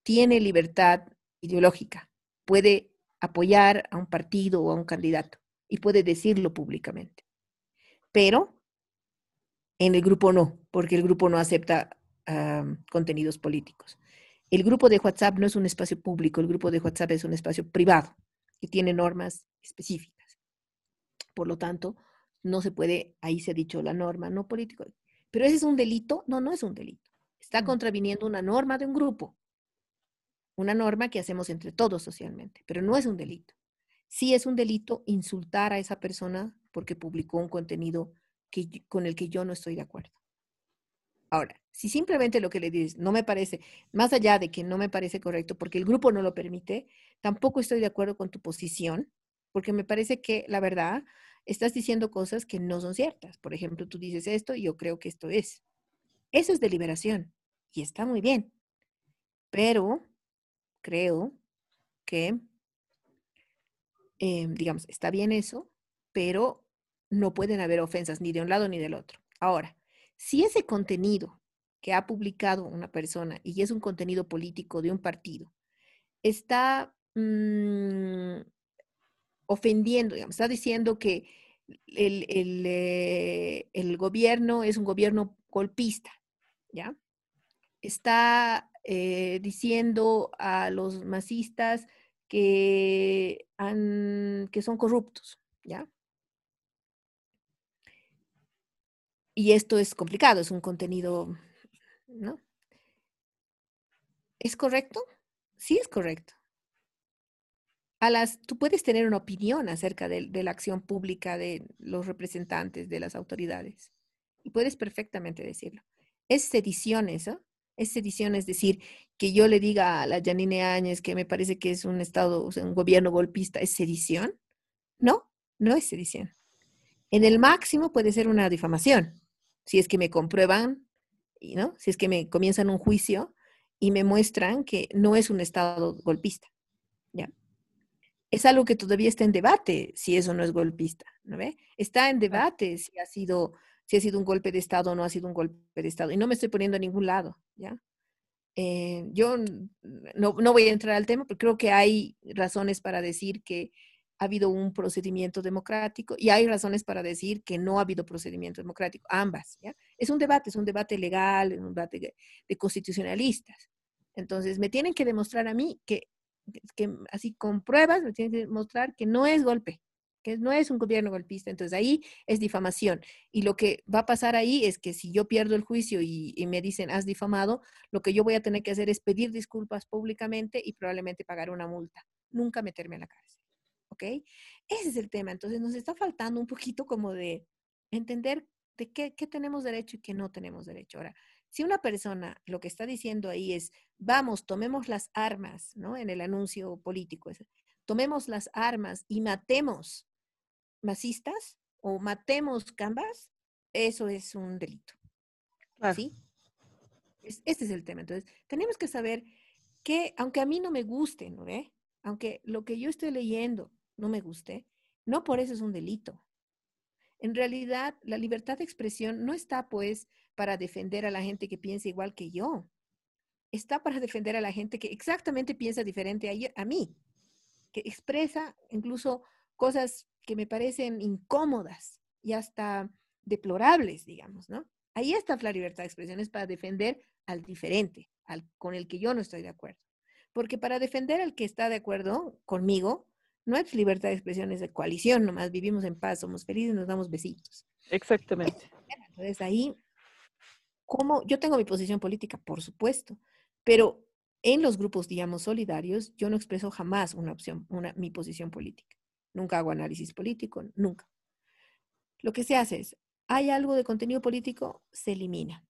tiene libertad ideológica, puede apoyar a un partido o a un candidato y puede decirlo públicamente. Pero en el grupo no, porque el grupo no acepta contenidos políticos. El grupo de WhatsApp no es un espacio público, el grupo de WhatsApp es un espacio privado tiene normas específicas. Por lo tanto, no se puede, ahí se ha dicho la norma, no político. Pero ese es un delito, no, no es un delito. Está mm. contraviniendo una norma de un grupo, una norma que hacemos entre todos socialmente, pero no es un delito. Sí es un delito insultar a esa persona porque publicó un contenido que, con el que yo no estoy de acuerdo. Ahora, si simplemente lo que le dices no me parece, más allá de que no me parece correcto porque el grupo no lo permite, tampoco estoy de acuerdo con tu posición, porque me parece que la verdad estás diciendo cosas que no son ciertas. Por ejemplo, tú dices esto y yo creo que esto es. Eso es deliberación y está muy bien. Pero creo que, em, digamos, está bien eso, pero no pueden haber ofensas ni de un lado ni del otro. Ahora, si ese contenido que ha publicado una persona y es un contenido político de un partido está mm, ofendiendo, digamos, está diciendo que eh, el, gobierno es un gobierno golpista, ¿ya? Está eh, diciendo a los masistas que, han, que son corruptos, ¿ya? Y esto es complicado, es un contenido, ¿no? ¿Es correcto? Sí es correcto tú puedes tener una opinión acerca de, la acción pública de los representantes de las autoridades y puedes perfectamente decirlo. Es sedición eso, es sedición, es decir, que yo le diga a la Janine Áñez que me parece que es un Estado, un gobierno golpista, ¿es sedición? No, no es sedición. En el máximo puede ser una difamación, si es que me comprueban, ¿no? si es que me comienzan un juicio y me muestran que no es un Estado golpista. ¿ya? Es algo que todavía está en debate si eso no es golpista, ¿no ve? Está en debate si ha sido si ha sido un golpe de Estado o no ha sido un golpe de Estado. Y no me estoy poniendo a ningún lado, ¿ya? Eh, yo no, no, voy a entrar al tema, pero creo que hay razones para decir que ha habido un procedimiento democrático y hay razones para decir que no ha habido procedimiento democrático, ambas, ¿ya? Es un debate, es un debate legal, es un debate de constitucionalistas. Entonces, me tienen que demostrar a mí que que así con pruebas me tienen que mostrar que no es golpe, que no es un gobierno golpista. Entonces ahí es difamación. Y lo que va a pasar ahí es que si yo pierdo el juicio y, me dicen has difamado, lo que yo voy a tener que hacer es pedir disculpas públicamente y probablemente pagar una multa. Nunca meterme a la cárcel. ¿Ok? Ese es el tema. Entonces nos está faltando un poquito como de entender de qué, qué tenemos derecho y qué no tenemos derecho. Ahora, si una persona lo que está diciendo ahí es, vamos, tomemos las armas, ¿no? En el anuncio político, tomemos las armas y matemos masistas o matemos cambas, eso es un delito. ¿Sí? este es el tema. Entonces, tenemos que saber que, aunque a mí no me guste, ¿no ve? Aunque lo que yo estoy leyendo no me guste, no por eso es un delito. En realidad, la libertad de expresión no está, pues, para defender a la gente que piensa igual que yo. Está para defender a la gente que exactamente piensa diferente a, a mí, que expresa incluso cosas que me parecen incómodas y hasta deplorables, digamos, ¿no? Ahí está la libertad de expresión, es para defender al diferente, al con el que yo no estoy de acuerdo. Porque para defender al que está de acuerdo conmigo, no es libertad de expresión, es de coalición, nomás vivimos en paz, somos felices, nos damos besitos. Exactamente. Entonces ahí ¿Cómo? Yo tengo mi posición política, por supuesto, pero en los grupos, digamos, solidarios, yo no expreso jamás una opción, una, mi posición política. Nunca hago análisis político, nunca. Lo que se hace es, hay algo de contenido político, se elimina.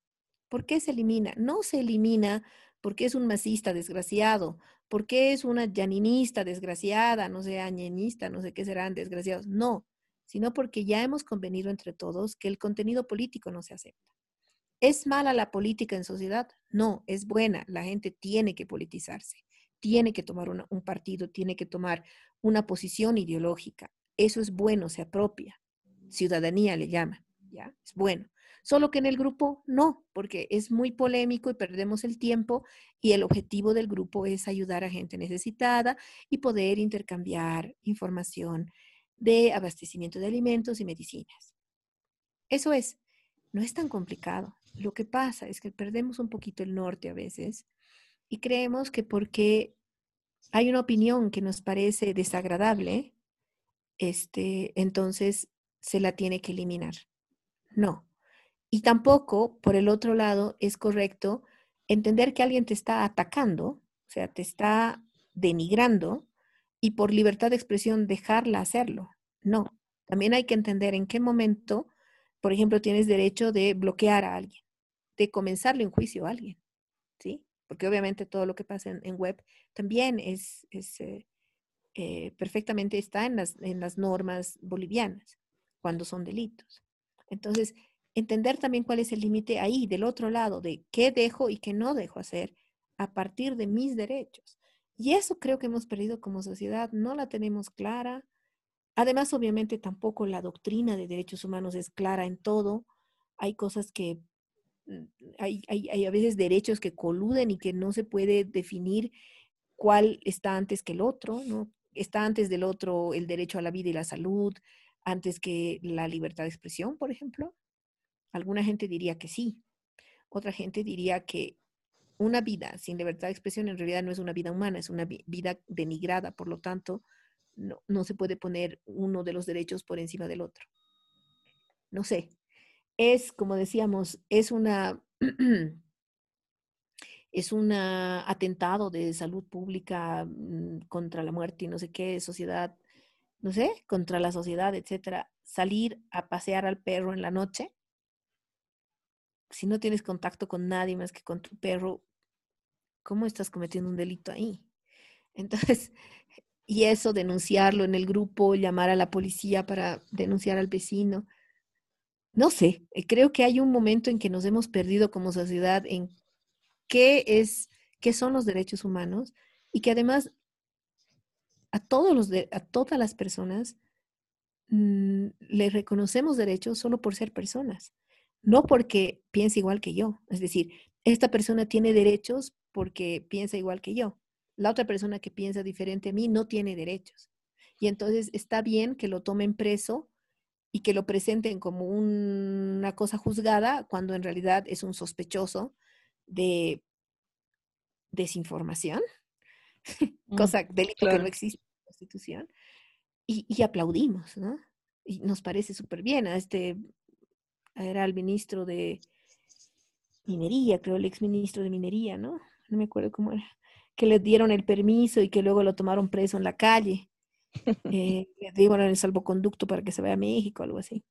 ¿Por qué se elimina? No se elimina porque es un masista desgraciado, porque es una yaninista desgraciada, no sé, añenista, no sé qué serán desgraciados. No, sino porque ya hemos convenido entre todos que el contenido político no se acepta. ¿Es mala la política en sociedad? No, es buena. La gente tiene que politizarse, tiene que tomar un partido, tiene que tomar una posición ideológica. Eso es bueno, se apropia. Ciudadanía le llama, ¿ya? Es bueno. Solo que en el grupo no, porque es muy polémico y perdemos el tiempo y el objetivo del grupo es ayudar a gente necesitada y poder intercambiar información de abastecimiento de alimentos y medicinas. Eso es, no es tan complicado. Lo que pasa es que perdemos un poquito el norte a veces y creemos que porque hay una opinión que nos parece desagradable, este, entonces se la tiene que eliminar. No. Y tampoco, por el otro lado, es correcto entender que alguien te está atacando, o sea, te está denigrando y por libertad de expresión dejarla hacerlo. No. También hay que entender en qué momento, por ejemplo, tienes derecho de bloquear a alguien, de comenzarle un juicio a alguien, ¿sí? Porque obviamente todo lo que pasa en, web también es, eh, eh, perfectamente está en las, en las normas bolivianas cuando son delitos. Entonces, entender también cuál es el límite ahí, del otro lado, de qué dejo y qué no dejo hacer a partir de mis derechos. Y eso creo que hemos perdido como sociedad, no la tenemos clara. Además, obviamente, tampoco la doctrina de derechos humanos es clara en todo. Hay cosas que, mm, hay, hay, a veces derechos que coluden y que no se puede definir cuál está antes que el otro, ¿no? Está antes del otro el derecho a la vida y la salud, antes que la libertad de expresión, por ejemplo? Alguna gente diría que sí. Otra gente diría que una vida sin libertad de expresión en realidad no es una vida humana, es una vida denigrada. Por lo tanto, no, no se puede poner uno de los derechos por encima del otro. No sé. Es, como decíamos, es una... <clears throat> es un atentado de salud pública mm, contra la muerte y no sé qué, sociedad no sé, contra la sociedad, etcétera, salir a pasear al perro en la noche, si no tienes contacto con nadie más que con tu perro, ¿cómo estás cometiendo un delito ahí? <laughs> Entonces, y eso, denunciarlo en el grupo, llamar a la policía para denunciar al vecino. No sé, eh, creo que hay un momento en que nos hemos perdido como sociedad en qué es, qué son los derechos humanos y que además a, todos los a todas las personas mm, le reconocemos derechos solo por ser personas, no porque piense igual que yo. Es decir, esta persona tiene derechos porque piensa igual que yo. La otra persona que piensa diferente a mí no tiene derechos. Y entonces está bien que lo tomen preso y que lo presenten como una cosa juzgada cuando en realidad es un sospechoso de desinformación, <laughs> mm, cosa, delito que no existe Constitución, y, aplaudimos, ¿no? Y nos parece súper bien. A este era el ministro de Minería, creo, el ex ministro de Minería, ¿no? No me acuerdo cómo era. Que le dieron el permiso y que luego lo tomaron preso en la calle. <laughs> Eh, le dieron el salvoconducto para que se vaya a México, algo así.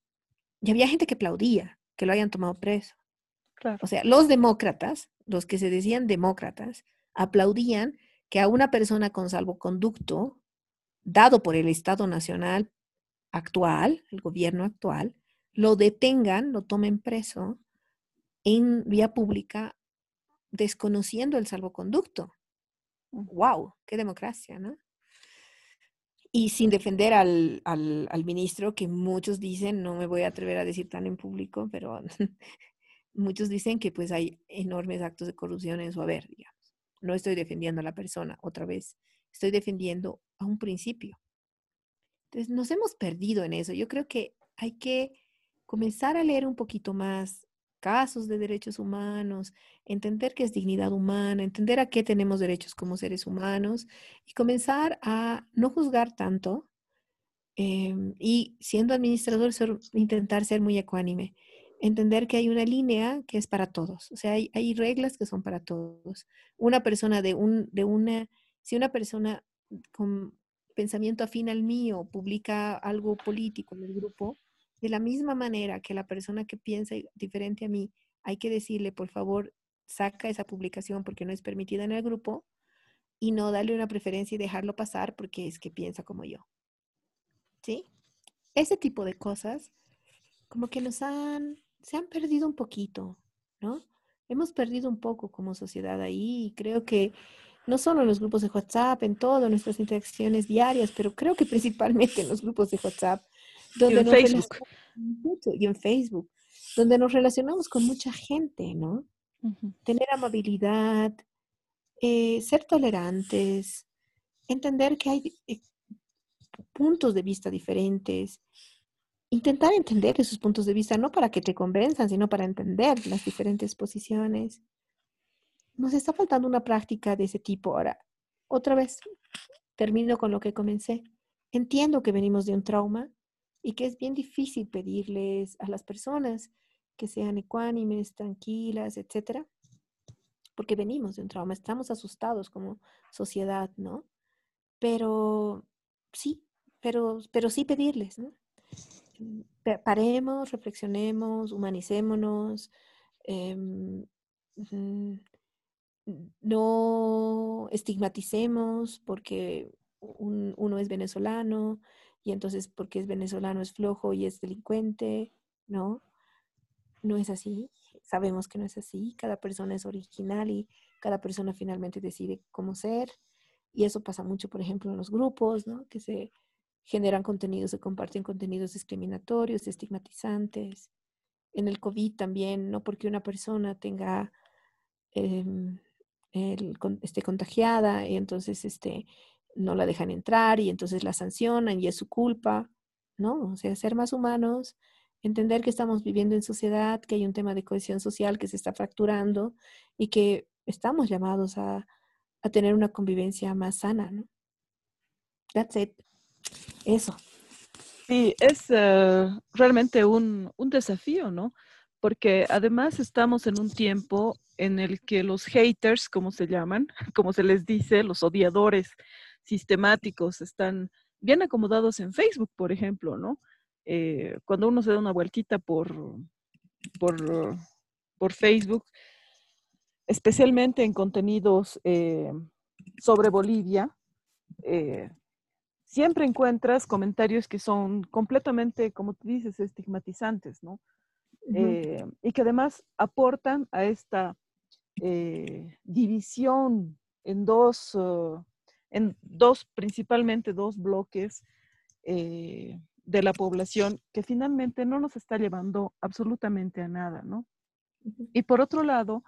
Y había gente que aplaudía que lo hayan tomado preso. O sea, los demócratas, los que se decían demócratas, aplaudían que a una persona con salvoconducto dado por el Estado Nacional actual, el gobierno actual, lo detengan, lo tomen preso en vía pública, desconociendo el salvoconducto. ¡Wow! ¡Qué democracia, ¿no? Y sin defender al, al, ministro, que muchos dicen, no me voy a atrever a decir tan en público, pero <laughs> muchos dicen que pues hay enormes actos de corrupción en su haber, digamos. No estoy defendiendo a la persona, otra vez, estoy defendiendo a un principio. Entonces, nos hemos perdido en eso. Yo creo que hay que comenzar a leer un poquito más casos de derechos humanos, entender qué es dignidad humana, entender a qué tenemos derechos como seres humanos y comenzar a no juzgar tanto em, y siendo administrador intentar ser muy ecuánime, entender que hay una línea que es para todos, o sea, hay, hay reglas que son para todos. Una persona de, un, de una si una persona con pensamiento afín al mío publica algo político en el grupo, de la misma manera que la persona que piensa diferente a mí, hay que decirle, por favor, saca esa publicación porque no es permitida en el grupo y no darle una preferencia y dejarlo pasar porque es que piensa como yo. ¿Sí? Ese tipo de cosas como que nos han, se han perdido un poquito, ¿no? Hemos perdido un poco como sociedad ahí y creo que no solo en los grupos de WhatsApp, en todas nuestras interacciones diarias, pero creo que principalmente en los grupos de WhatsApp. Donde y en Facebook. y en Facebook, donde nos relacionamos con mucha gente, ¿no? Tener amabilidad, eh, ser tolerantes, entender que hay eh, puntos de vista diferentes, intentar entender esos puntos de vista, no para que te convenzan, sino para entender las diferentes posiciones nos está faltando una práctica de ese tipo. Ahora, otra vez, termino con lo que comencé. Entiendo que venimos de un trauma, y que es bien difícil pedirles a las personas que sean ecuánimes, tranquilas, etcétera, porque venimos de un trauma, estamos asustados como sociedad, ¿no? Pero sí, pero, pero sí pedirles, ¿no? Paremos, reflexionemos, humanicémonos, em, no estigmaticemos porque uno es venezolano y entonces porque es venezolano es flojo y es delincuente, ¿no? No es así, sabemos que no es así, cada persona es original y cada persona finalmente decide cómo ser y eso pasa mucho, por ejemplo, en los grupos, ¿no? Que se generan contenidos, se comparten contenidos discriminatorios, estigmatizantes. En el COVID también, no porque una persona tenga em, esté contagiada y entonces este, no la dejan entrar y entonces la sancionan y es su culpa, ¿no? O sea, ser más humanos, entender que estamos viviendo en sociedad, que hay un tema de cohesión social que se está fracturando y que estamos llamados a, a tener una convivencia más sana, ¿no? That's it. Eso. Sí, es eh, realmente un, un desafío, ¿no? Porque además estamos en un tiempo en el que los haters, como se llaman, <laughs> como se les dice, los odiadores sistemáticos, están bien acomodados en Facebook, por ejemplo, ¿no? Eh, cuando uno se da una vueltita por, por, por Facebook, especialmente en contenidos eh, sobre Bolivia, eh, siempre encuentras comentarios que son completamente, como tú dices, estigmatizantes, ¿no? y que además aportan a esta división en dos, uh, en dos, principalmente dos bloques eh, de la población que finalmente no nos está llevando absolutamente a nada, ¿no? Y por otro lado,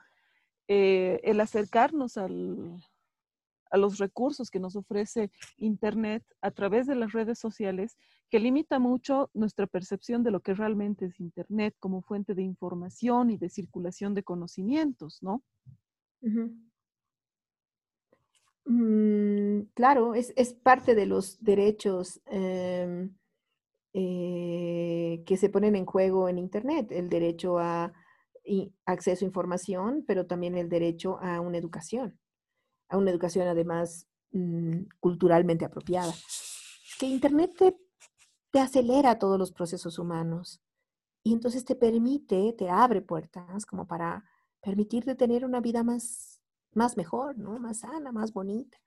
eh, el acercarnos al, a los recursos que nos ofrece Internet a través de las redes sociales, que limita mucho nuestra percepción de lo que realmente es Internet como fuente de información y de circulación de conocimientos, ¿no? Mm, claro, es, parte de los derechos em, eh, que se ponen en juego en Internet, el derecho a acceso a información, pero también el derecho a una educación a una educación además mm, culturalmente apropiada. Que Internet te, te acelera todos los procesos humanos y entonces te permite, te abre puertas como para permitirte tener una vida más, más mejor, ¿no? Más sana, más bonita.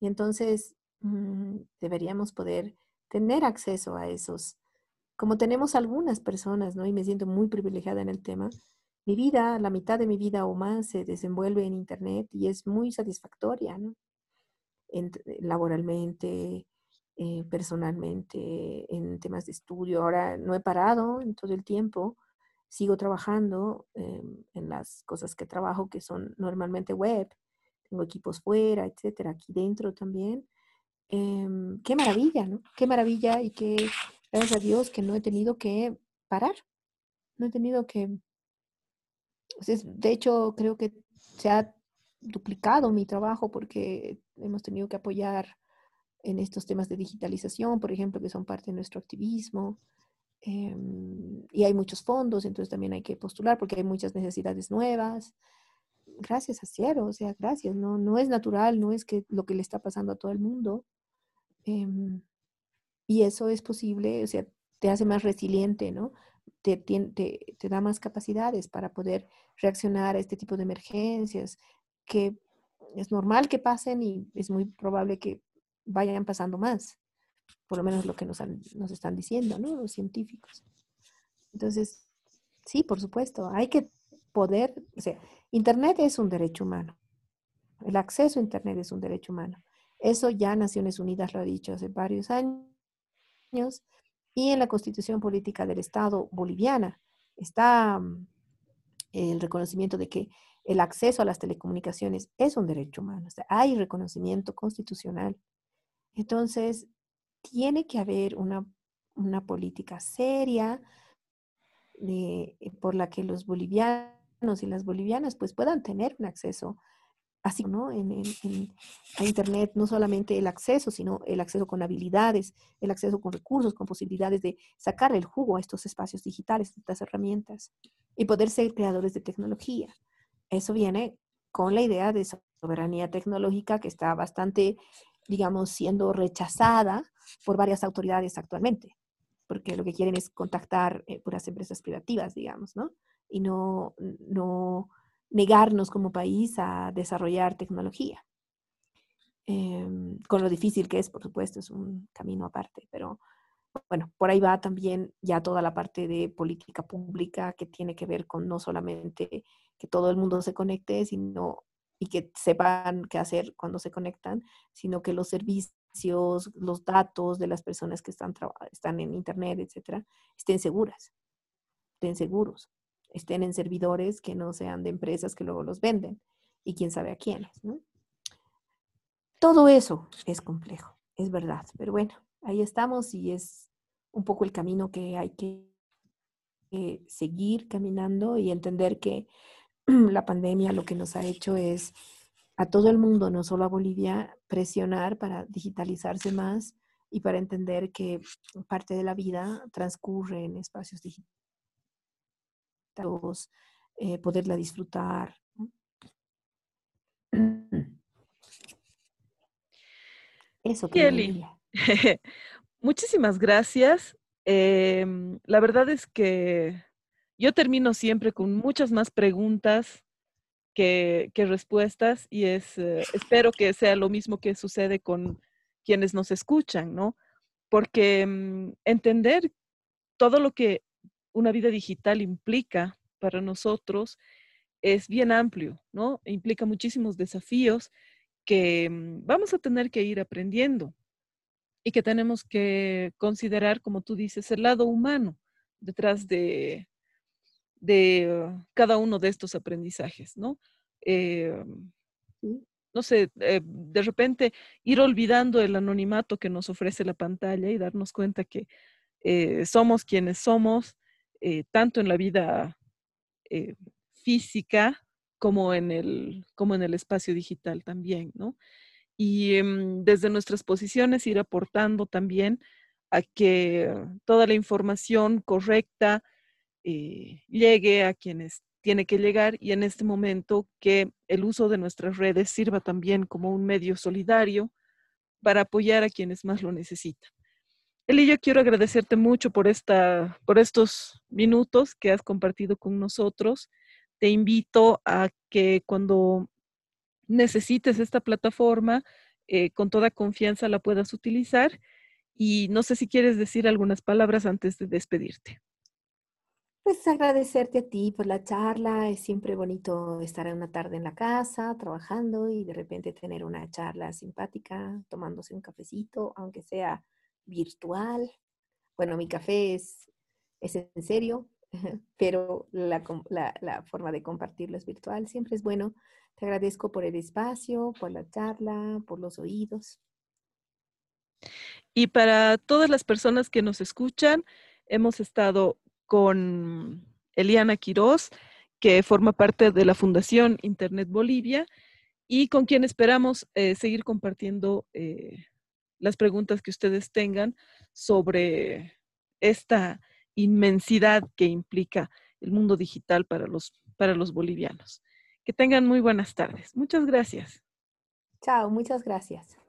Y entonces mm, deberíamos poder tener acceso a esos, como tenemos algunas personas, ¿no? Y me siento muy privilegiada en el tema, mi vida, la mitad de mi vida o más se desenvuelve en Internet y es muy satisfactoria, ¿no? Laboralmente, eh, personalmente, en temas de estudio. Ahora no he parado en todo el tiempo, sigo trabajando em, en las cosas que trabajo, que son normalmente web, tengo equipos fuera, etcétera, aquí dentro también. Em, qué maravilla, ¿no? Qué maravilla y qué, gracias a Dios, que no he tenido que parar, no he tenido que de hecho, creo que se ha duplicado mi trabajo porque hemos tenido que apoyar en estos temas de digitalización, por ejemplo, que son parte de nuestro activismo. Em, y hay muchos fondos, entonces también hay que postular porque hay muchas necesidades nuevas. Gracias a Cielo, o sea, gracias. No, no es natural, no es que lo que le está pasando a todo el mundo. Em, y eso es posible, o sea, te hace más resiliente, ¿no? te, te, da más capacidades para poder reaccionar a este tipo de emergencias que es normal que pasen y es muy probable que vayan pasando más, por lo menos lo que nos, nos están diciendo, ¿no? Los científicos. Entonces, sí, por supuesto, hay que poder, o sea, Internet es un derecho humano. El acceso a Internet es un derecho humano. Eso ya Naciones Unidas lo ha dicho hace varios años y en la constitución política del Estado boliviana está mm, el reconocimiento de que el acceso a las telecomunicaciones es un derecho humano. hay reconocimiento constitucional. Entonces, tiene que haber una, política seria por la que los bolivianos y las bolivianas pues puedan tener un acceso así, ¿no? En, a Internet no solamente el acceso, sino el acceso con habilidades, el acceso con recursos, con posibilidades de sacar el jugo a estos espacios digitales, estas herramientas y poder ser creadores de tecnología. Eso viene con la idea de soberanía tecnológica que está bastante, digamos, siendo rechazada por varias autoridades actualmente, porque lo que quieren es contactar eh, puras empresas privativas, digamos, ¿no? Y no, no negarnos como país a desarrollar tecnología. Em, con lo difícil que es, por supuesto, es un camino aparte, pero bueno, por ahí va también ya toda la parte de política pública que tiene que ver con no solamente que todo el mundo se conecte, sino y que sepan qué hacer cuando se conectan, sino que los servicios, los datos de las personas que están, están en Internet, etcétera, estén seguras, estén seguros estén en servidores que no sean de empresas que luego los venden y quién sabe a quiénes. Todo eso es complejo, es verdad, pero bueno, ahí estamos y es un poco el camino que hay que seguir caminando y entender que <clears throat> la pandemia lo que nos ha hecho es a todo el mundo, no solo a Bolivia, presionar para digitalizarse más y para entender que parte de la vida transcurre en espacios digitales eh, poderla disfrutar. Eso Kelly, <laughs> muchísimas gracias. Em, la verdad es que yo termino siempre con muchas más preguntas que, respuestas y es, eh, espero que sea lo mismo que sucede con quienes nos escuchan, ¿no? Porque mm, entender todo lo que una vida digital implica para nosotros es bien amplio, ¿no? E implica muchísimos desafíos que mm, vamos a tener que ir aprendiendo y que tenemos que considerar, como tú dices, el lado humano detrás de, de cada uno de estos aprendizajes, ¿no? Eh, no sé, eh, de repente ir olvidando el anonimato que nos ofrece la pantalla y darnos cuenta que eh, somos quienes somos, tanto en la vida física como en, el, como en el espacio digital también, ¿no? Y em, desde nuestras posiciones ir aportando también a que toda la información correcta llegue a quienes tiene que llegar y en este momento que el uso de nuestras redes sirva también como un medio solidario para apoyar a quienes más lo necesitan. Eli, yo quiero agradecerte mucho por, esta, por estos minutos que has compartido con nosotros. Te invito a que cuando necesites esta plataforma, eh, con toda confianza la puedas utilizar. Y no sé si quieres decir algunas palabras antes de despedirte. Pues agradecerte a ti por la charla. Es siempre bonito estar una tarde en la casa, trabajando y de repente tener una charla simpática, tomándose un cafecito, aunque sea virtual. Bueno, mi café es, es en serio, <laughs> pero la, la, forma de compartirlo es virtual. Siempre es bueno. Te agradezco por el espacio, por la charla, por los oídos. Y para todas las personas que nos escuchan, hemos estado con Eliana Quiroz, que forma parte de la Fundación Internet Bolivia y con quien esperamos eh, seguir compartiendo eh, las preguntas que ustedes tengan sobre esta inmensidad que implica el mundo digital para los, para los bolivianos. Que tengan muy buenas tardes. Muchas gracias. Chao, muchas gracias.